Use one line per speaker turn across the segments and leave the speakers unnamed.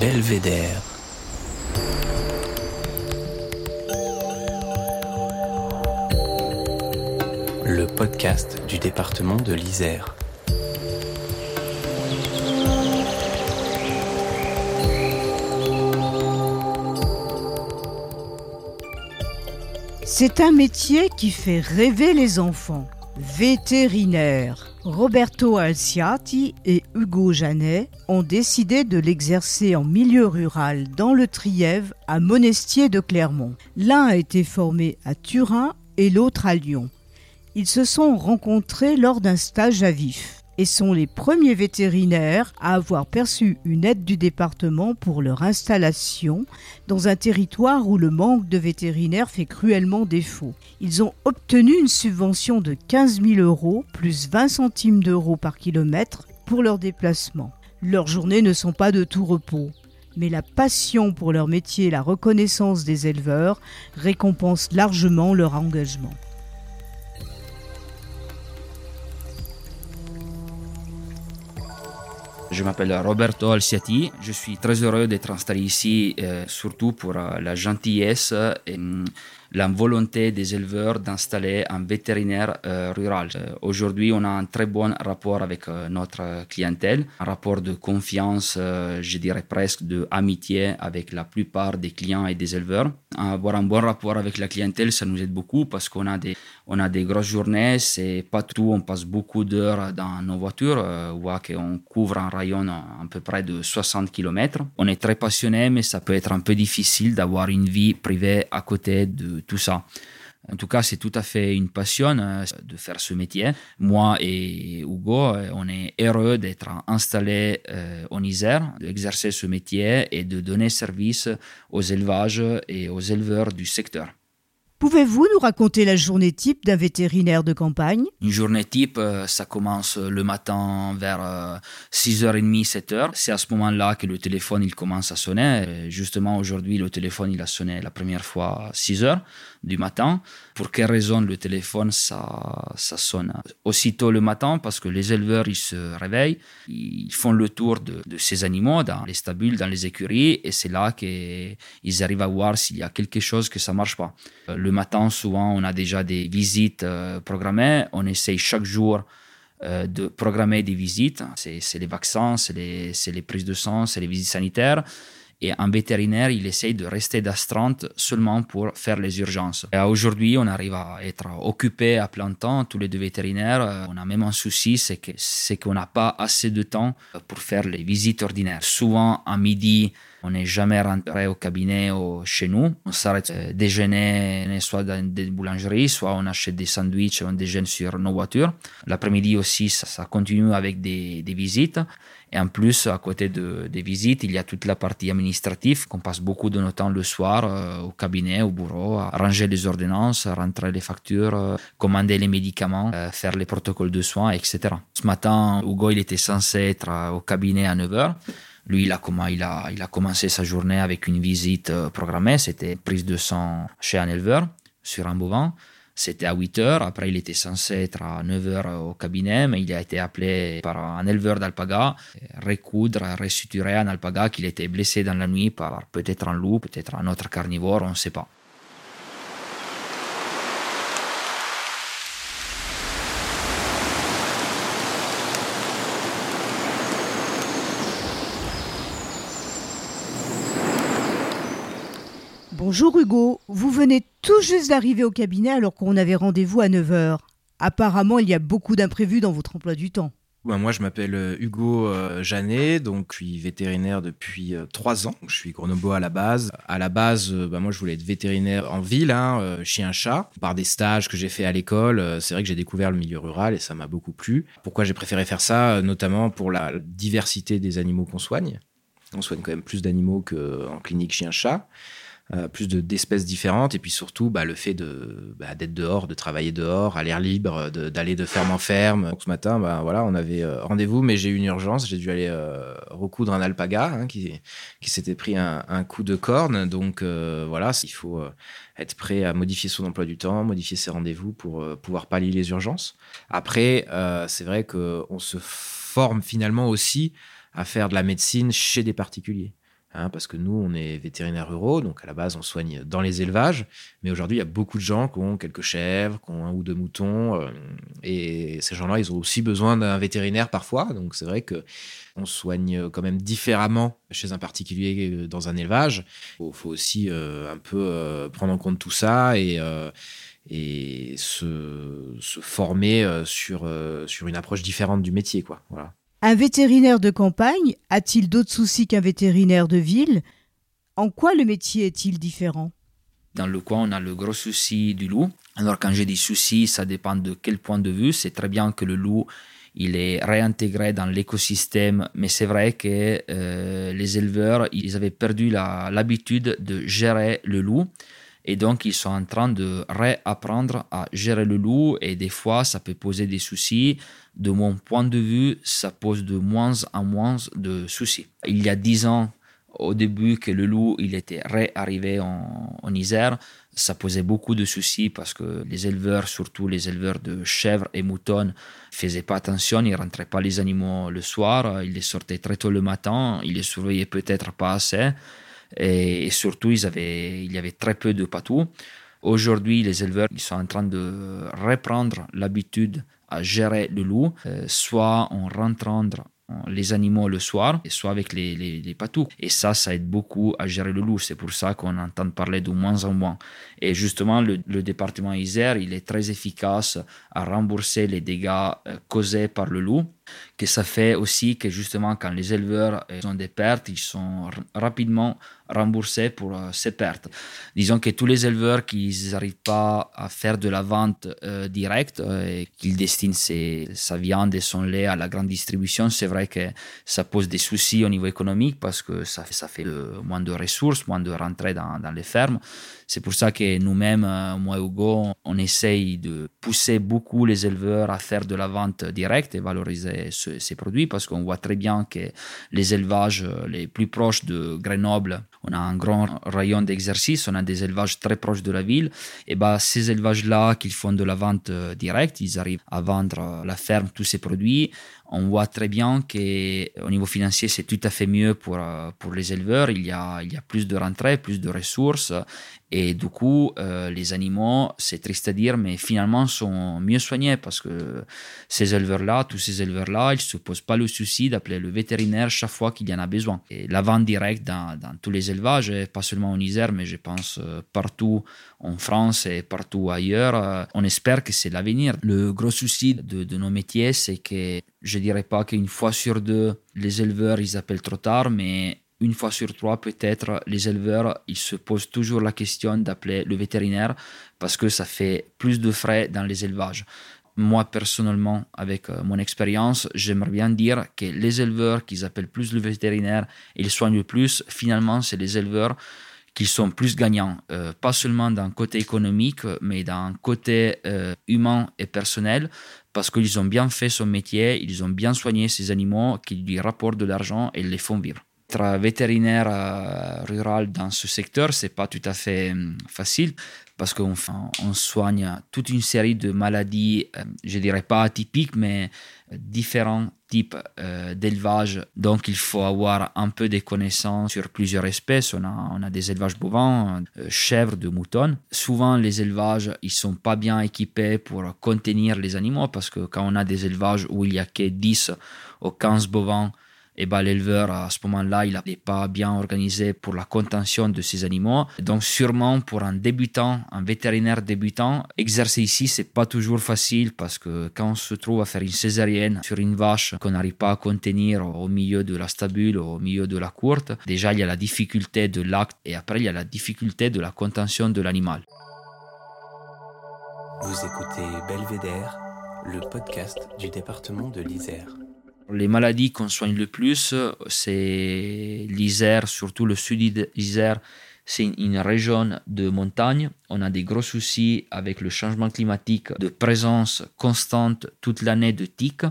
Belvédère. Le podcast du département de l'Isère.
C'est un métier qui fait rêver les enfants. Vétérinaire. Roberto Alciati et Hugo Janet ont décidé de l'exercer en milieu rural dans le Trièvre à Monestier de Clermont. L'un a été formé à Turin et l'autre à Lyon. Ils se sont rencontrés lors d'un stage à vif et sont les premiers vétérinaires à avoir perçu une aide du département pour leur installation dans un territoire où le manque de vétérinaires fait cruellement défaut. Ils ont obtenu une subvention de 15 000 euros plus 20 centimes d'euros par kilomètre pour leur déplacement. Leurs journées ne sont pas de tout repos, mais la passion pour leur métier et la reconnaissance des éleveurs récompensent largement leur engagement.
Je m'appelle Roberto Alciati. Je suis très heureux d'être installé ici, euh, surtout pour euh, la gentillesse et mm, la volonté des éleveurs d'installer un vétérinaire euh, rural. Euh, aujourd'hui, on a un très bon rapport avec euh, notre clientèle, un rapport de confiance, je dirais presque de amitié avec la plupart des clients et des éleveurs. Avoir un bon rapport avec la clientèle, ça nous aide beaucoup parce qu'on a des, on a des grosses journées, c'est pas tout, on passe beaucoup d'heures dans nos voitures, on voit qu'on couvre un rayon à peu près de 60 km. On est très passionné, mais ça peut être un peu difficile d'avoir une vie privée à côté de tout ça. En tout cas, c'est tout à fait une passion euh, de faire ce métier. Moi et Hugo, euh, on est heureux d'être installés euh, en Isère, d'exercer ce métier et de donner service aux élevages et aux éleveurs du secteur.
Pouvez-vous nous raconter la journée type d'un vétérinaire de campagne?
Une journée type, euh, ça commence le matin vers 6h30, euh, 7h. C'est à ce moment-là que le téléphone il commence à sonner. Justement, aujourd'hui, le téléphone il a sonné la première fois à 6h du matin. Pour quelle raison le téléphone ça, ça sonne aussitôt le matin? Parce que les éleveurs ils se réveillent, ils font le tour de, de ces animaux dans les stabules, dans les écuries, et c'est là qu'ils arrivent à voir s'il y a quelque chose que ça marche pas. Le matin, souvent, on a déjà des visites euh, programmées. On essaye chaque jour euh, de programmer des visites. C'est les vaccins, c'est les, les, prises de sang, c'est les visites sanitaires. Et un vétérinaire, il essaye de rester d'astreinte seulement pour faire les urgences. Aujourd'hui, on arrive à être occupé à plein temps, tous les deux vétérinaires. Euh, on a même un souci, c'est qu'on n'a pas assez de temps pour faire les visites ordinaires. Souvent, à midi, on n'est jamais rentré au cabinet ou chez nous. On s'arrête euh, déjeuner soit dans des boulangeries, soit on achète des sandwichs, on déjeune sur nos voitures. L'après-midi aussi, ça, continue avec des, visites. Et en plus, à côté de, des visites, il y a toute la partie administrative qu'on passe beaucoup de notre temps le soir euh, au cabinet, au bureau, à ranger les ordonnances, à rentrer les factures, euh, commander les médicaments, faire les protocoles de soins, etc. Ce matin, Hugo, il était censé être au cabinet à 9h. Lui, il a, il, a, commencé sa journée avec une visite euh, programmée. C'était prise de sang chez un éleveur sur un bovin. C'était à 8 heures. Après, il était censé être à 9 heures au cabinet, mais il a été appelé par un éleveur d'alpaga, recoudre, resuturer un alpaga qu'il était blessé dans la nuit par peut-être un loup, peut-être un autre carnivore, on ne sait pas.
Bonjour Hugo, vous venez tout juste d'arriver au cabinet alors qu'on avait rendez-vous à 9h. Apparemment, il y a beaucoup d'imprévus dans votre emploi du temps.
Ben, moi, je m'appelle euh, Hugo euh, Janet, donc je suis vétérinaire depuis euh, ans. Je suis Grenobo à la base. À la base, ben, moi, je voulais être vétérinaire en ville, hein, chien-chat. Par des stages que j'ai fait à l'école, c'est vrai que j'ai découvert le milieu rural et ça m'a beaucoup plu. Pourquoi j'ai préféré faire ça Notamment pour la diversité des animaux qu'on soigne. On soigne quand même plus d'animaux qu'en clinique chien-chat. Euh, plus de- d'espèces différentes. Et puis surtout, bah, le fait de bah, d'être dehors, de travailler dehors, à l'air libre, d'aller de, ferme en ferme. Donc, ce matin, bah, voilà, on avait euh, rendez-vous, mais j'ai eu une urgence. J'ai dû aller euh, recoudre un alpaga hein, qui, qui s'était pris un, un coup de corne. Donc euh, voilà, il faut euh, être prêt à modifier son emploi du temps, modifier ses rendez-vous pour euh, pouvoir pallier les urgences. Après, c'est vrai qu'on se forme finalement aussi à faire de la médecine chez des particuliers. Hein, parce que nous, on est vétérinaires ruraux, donc à la base, on soigne dans les élevages. Mais aujourd'hui, il y a beaucoup de gens qui ont quelques chèvres, qui ont un ou deux moutons. euh, et ces gens-là, ils ont aussi besoin d'un vétérinaire parfois. Donc c'est vrai que on soigne quand même différemment chez un particulier euh, dans un élevage. Il faut, aussi euh, un peu prendre en compte tout ça et, se, se former sur, sur une approche différente du métier. Quoi. Voilà.
Un vétérinaire de campagne a-t-il d'autres soucis qu'un vétérinaire de ville? En quoi le métier est-il différent?
Dans le coin, on a le gros souci du loup. Alors, quand j'ai dis souci, ça dépend de quel point de vue. C'est très bien que le loup, il est réintégré dans l'écosystème, mais c'est vrai que euh, les éleveurs, ils avaient perdu l'habitude de gérer le loup. Et donc, ils sont en train de réapprendre à gérer le loup. Et des fois, ça peut poser des soucis. De mon point de vue, ça pose de moins en moins de soucis. Il y a dix ans, au début que le loup il était réarrivé en, en Isère, ça posait beaucoup de soucis parce que les éleveurs, surtout les éleveurs de chèvres et moutons, faisaient pas attention, ils rentraient pas les animaux le soir, ils les sortaient très tôt le matin, ils les surveillaient peut-être pas assez et, surtout ils avaient, il y avait très peu de patous. Aujourd'hui, les éleveurs ils sont en train de reprendre l'habitude à gérer le loup, euh, soit en rentrant les animaux le soir, soit avec les patous. Et ça, ça aide beaucoup à gérer le loup. C'est pour ça qu'on entend parler de moins en moins. Et justement, le, le département Isère, il est très efficace à rembourser les dégâts euh, causés par le loup que ça fait aussi que justement quand les éleveurs euh, ont des pertes, ils sont rapidement remboursés pour euh, ces pertes. Disons que tous les éleveurs qui n'arrivent pas à faire de la vente euh, directe et qu'ils destinent sa viande et son lait à la grande distribution, c'est vrai que ça pose des soucis au niveau économique parce que ça, fait moins de ressources, moins de rentrées dans, les fermes. C'est pour ça que nous-mêmes, moi et Hugo, on essaye de pousser beaucoup les éleveurs à faire de la vente directe et valoriser ce- ces produits parce qu'on voit très bien que les élevages euh, les plus proches de Grenoble, on a un grand rayon d'exercice, on a des élevages très proches de la ville. Et ben ces élevages-là qui font de la vente euh, directe, ils arrivent à vendre à la ferme tous ces produits. On voit très bien qu'au niveau financier, c'est tout à fait mieux pour, euh, pour les éleveurs. Il y, a, il y a plus de rentrées, plus de ressources. Et du coup, euh, les animaux, c'est triste à dire, mais finalement sont mieux soignés parce que ces éleveurs-là, tous ces éleveurs-là, ils ne se posent pas le souci d'appeler le vétérinaire chaque fois qu'il y en a besoin. Et la vente directe dans, dans tous les et pas seulement en Isère, mais je pense euh, partout en France et partout ailleurs, euh, on espère que c'est l'avenir. Le gros souci de, de nos métiers, c'est que je dirais pas qu'une fois sur deux, les éleveurs, ils appellent trop tard, mais une fois sur trois, peut-être, les éleveurs, ils se posent toujours la question d'appeler le vétérinaire parce que ça fait plus de frais dans les élevages. Moi, personnellement, avec euh, mon expérience, j'aimerais bien dire que les éleveurs qui appellent plus le vétérinaire ils soignent plus, finalement, c'est les éleveurs qui sont plus gagnants, euh, pas seulement d'un côté économique, mais d'un côté euh, humain et personnel, parce qu'ils ont bien fait son métier, ils ont bien soigné ces animaux qui lui rapportent de l'argent et les font vivre. Être vétérinaire euh, rural dans ce secteur, c'est pas tout à fait hum, facile parce qu'on soigne toute une série de maladies, euh, je dirais pas atypiques, mais euh, différents types euh, d'élevage. Donc il faut avoir un peu de connaissances sur plusieurs espèces. On a, des élevages bovins, euh, chèvres, de moutons. Souvent les élevages, ils sont pas bien équipés pour contenir les animaux parce que quand on a des élevages où il y a que 10 ou 15 bovins, et ben, l'éleveur, à ce moment-là, il n'est pas bien organisé pour la contention de ces animaux. Donc, sûrement, pour un débutant, un vétérinaire débutant, exercer ici, c'est pas toujours facile parce que quand on se trouve à faire une césarienne sur une vache qu'on n'arrive pas à contenir au milieu de la stabule, au milieu de la courte, déjà, il y a la difficulté de l'acte et après, il y a la difficulté de la contention de l'animal.
Vous écoutez Belvédère, le podcast du département de l'Isère.
Les maladies qu'on soigne le plus, c'est l'Isère, surtout le sud d'Isère, c'est une, région de montagne. On a des gros soucis avec le changement climatique, de présence constante toute l'année de tiques.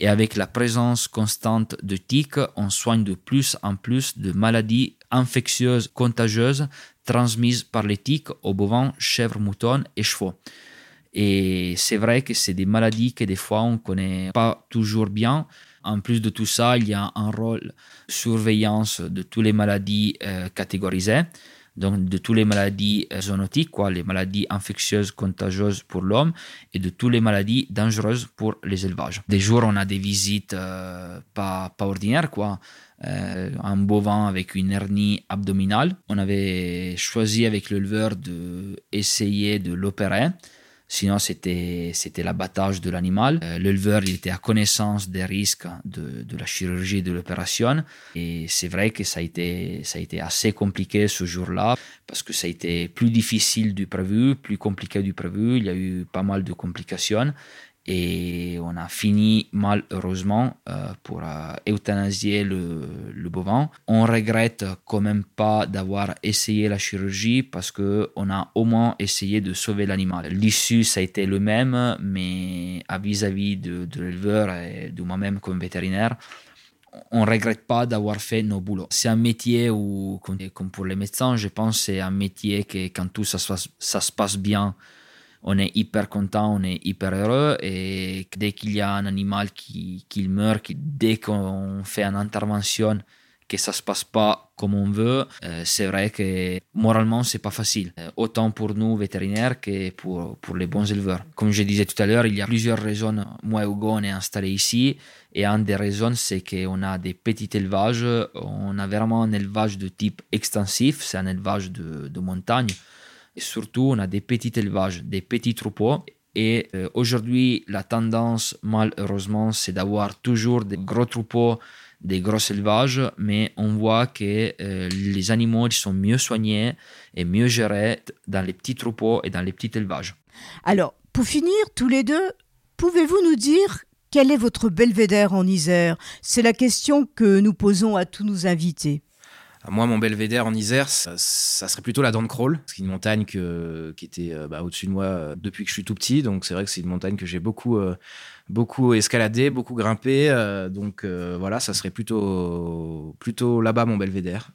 Et avec la présence constante de tiques, on soigne de plus en plus de maladies infectieuses, contagieuses, transmises par les tiques aux bovins, chèvres, moutons et chevaux. Et c'est vrai que c'est des maladies que des fois on ne connaît pas toujours bien. En plus de tout ça, il y a un rôle surveillance de toutes les maladies euh, catégorisées, donc de toutes les maladies euh, zoonotiques, quoi, les maladies infectieuses contagieuses pour l'homme, et de toutes les maladies dangereuses pour les élevages. Des jours, on a des visites euh, pas, pas ordinaires, quoi. un bovin avec une hernie abdominale. On avait choisi avec l'éleveur d'essayer de l'opérer. Sinon, c'était, c'était l'abattage de l'animal. Euh, l'éleveur, était à connaissance des risques de, de la chirurgie de l'opération. Et c'est vrai que ça a, été, ça a été assez compliqué ce jour-là parce que ça a été plus difficile du prévu, plus compliqué du prévu. Il y a eu pas mal de complications et on a fini malheureusement euh, pour euh, euthanasier le, bovin. On regrette quand même pas d'avoir essayé la chirurgie parce que on a au moins essayé de sauver l'animal. L'issue ça a été le même, mais à vis-à-vis de, l'éleveur et de moi-même comme vétérinaire, on regrette pas d'avoir fait nos boulots. C'est un métier où, comme pour les médecins, je pense, c'est un métier que quand tout ça se passe bien on est hyper content, on est hyper heureux et dès qu'il y a un animal qui, qui meurt, dès qu'on fait une intervention, que ça se passe pas comme on veut, euh, c'est vrai que moralement c'est pas facile, euh, autant pour nous vétérinaires que pour, pour les bons éleveurs. Comme je disais tout à l'heure, il y a plusieurs raisons. Moi et Hugo, on est installé ici et une des raisons c'est qu'on a des petits élevages, on a vraiment un élevage de type extensif, c'est un élevage de, de montagne. Et surtout, on a des petits élevages, des petits troupeaux. Et euh, aujourd'hui, la tendance, malheureusement, c'est d'avoir toujours des gros troupeaux, des gros élevages, mais on voit que euh, les animaux sont mieux soignés et mieux gérés dans les petits troupeaux et dans les petits élevages.
Alors, pour finir, tous les deux, pouvez-vous nous dire quel est votre belvédère en Isère? C'est la question que nous posons à tous nos invités.
Moi, mon belvédère en Isère, ça, serait plutôt la Dent Crawl, c'est une montagne qui était euh, bah, au-dessus de moi euh, depuis que je suis tout petit. Donc, c'est vrai que c'est une montagne que j'ai beaucoup, euh, beaucoup escaladé, beaucoup grimpé. donc, voilà, ça serait plutôt, plutôt là-bas mon belvédère.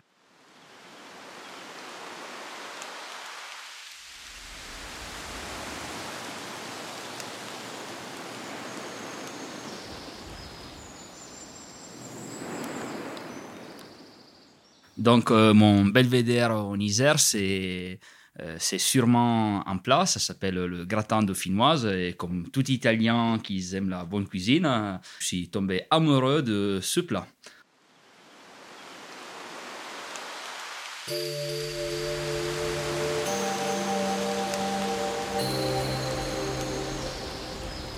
Donc, euh, mon belvédère en Isère, c'est euh, c'est sûrement un plat, ça s'appelle le gratin de finnoise. Et comme tout Italien qui aime la bonne cuisine, je suis tombé amoureux de ce plat.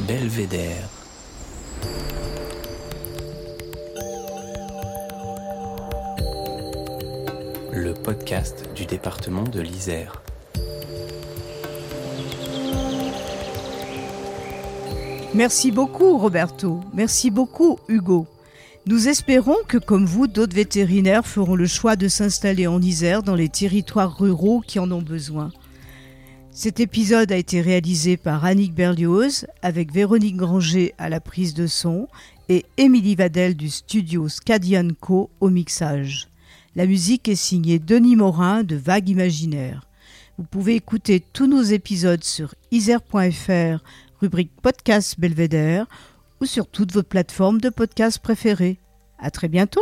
Belvédère. Podcast du département de l'Isère.
Merci beaucoup Roberto, merci beaucoup Hugo. Nous espérons que comme vous, d'autres vétérinaires feront le choix de s'installer en Isère dans les territoires ruraux qui en ont besoin. Cet épisode a été réalisé par Annick Berlioz avec Véronique Granger à la prise de son et Émilie Vadel du studio Scadianco au mixage. La musique est signée Denis Morin de Vague Imaginaire. Vous pouvez écouter tous nos épisodes sur isère.fr, rubrique podcast Belvédère, ou sur toutes vos plateformes de podcast préférées. À très bientôt!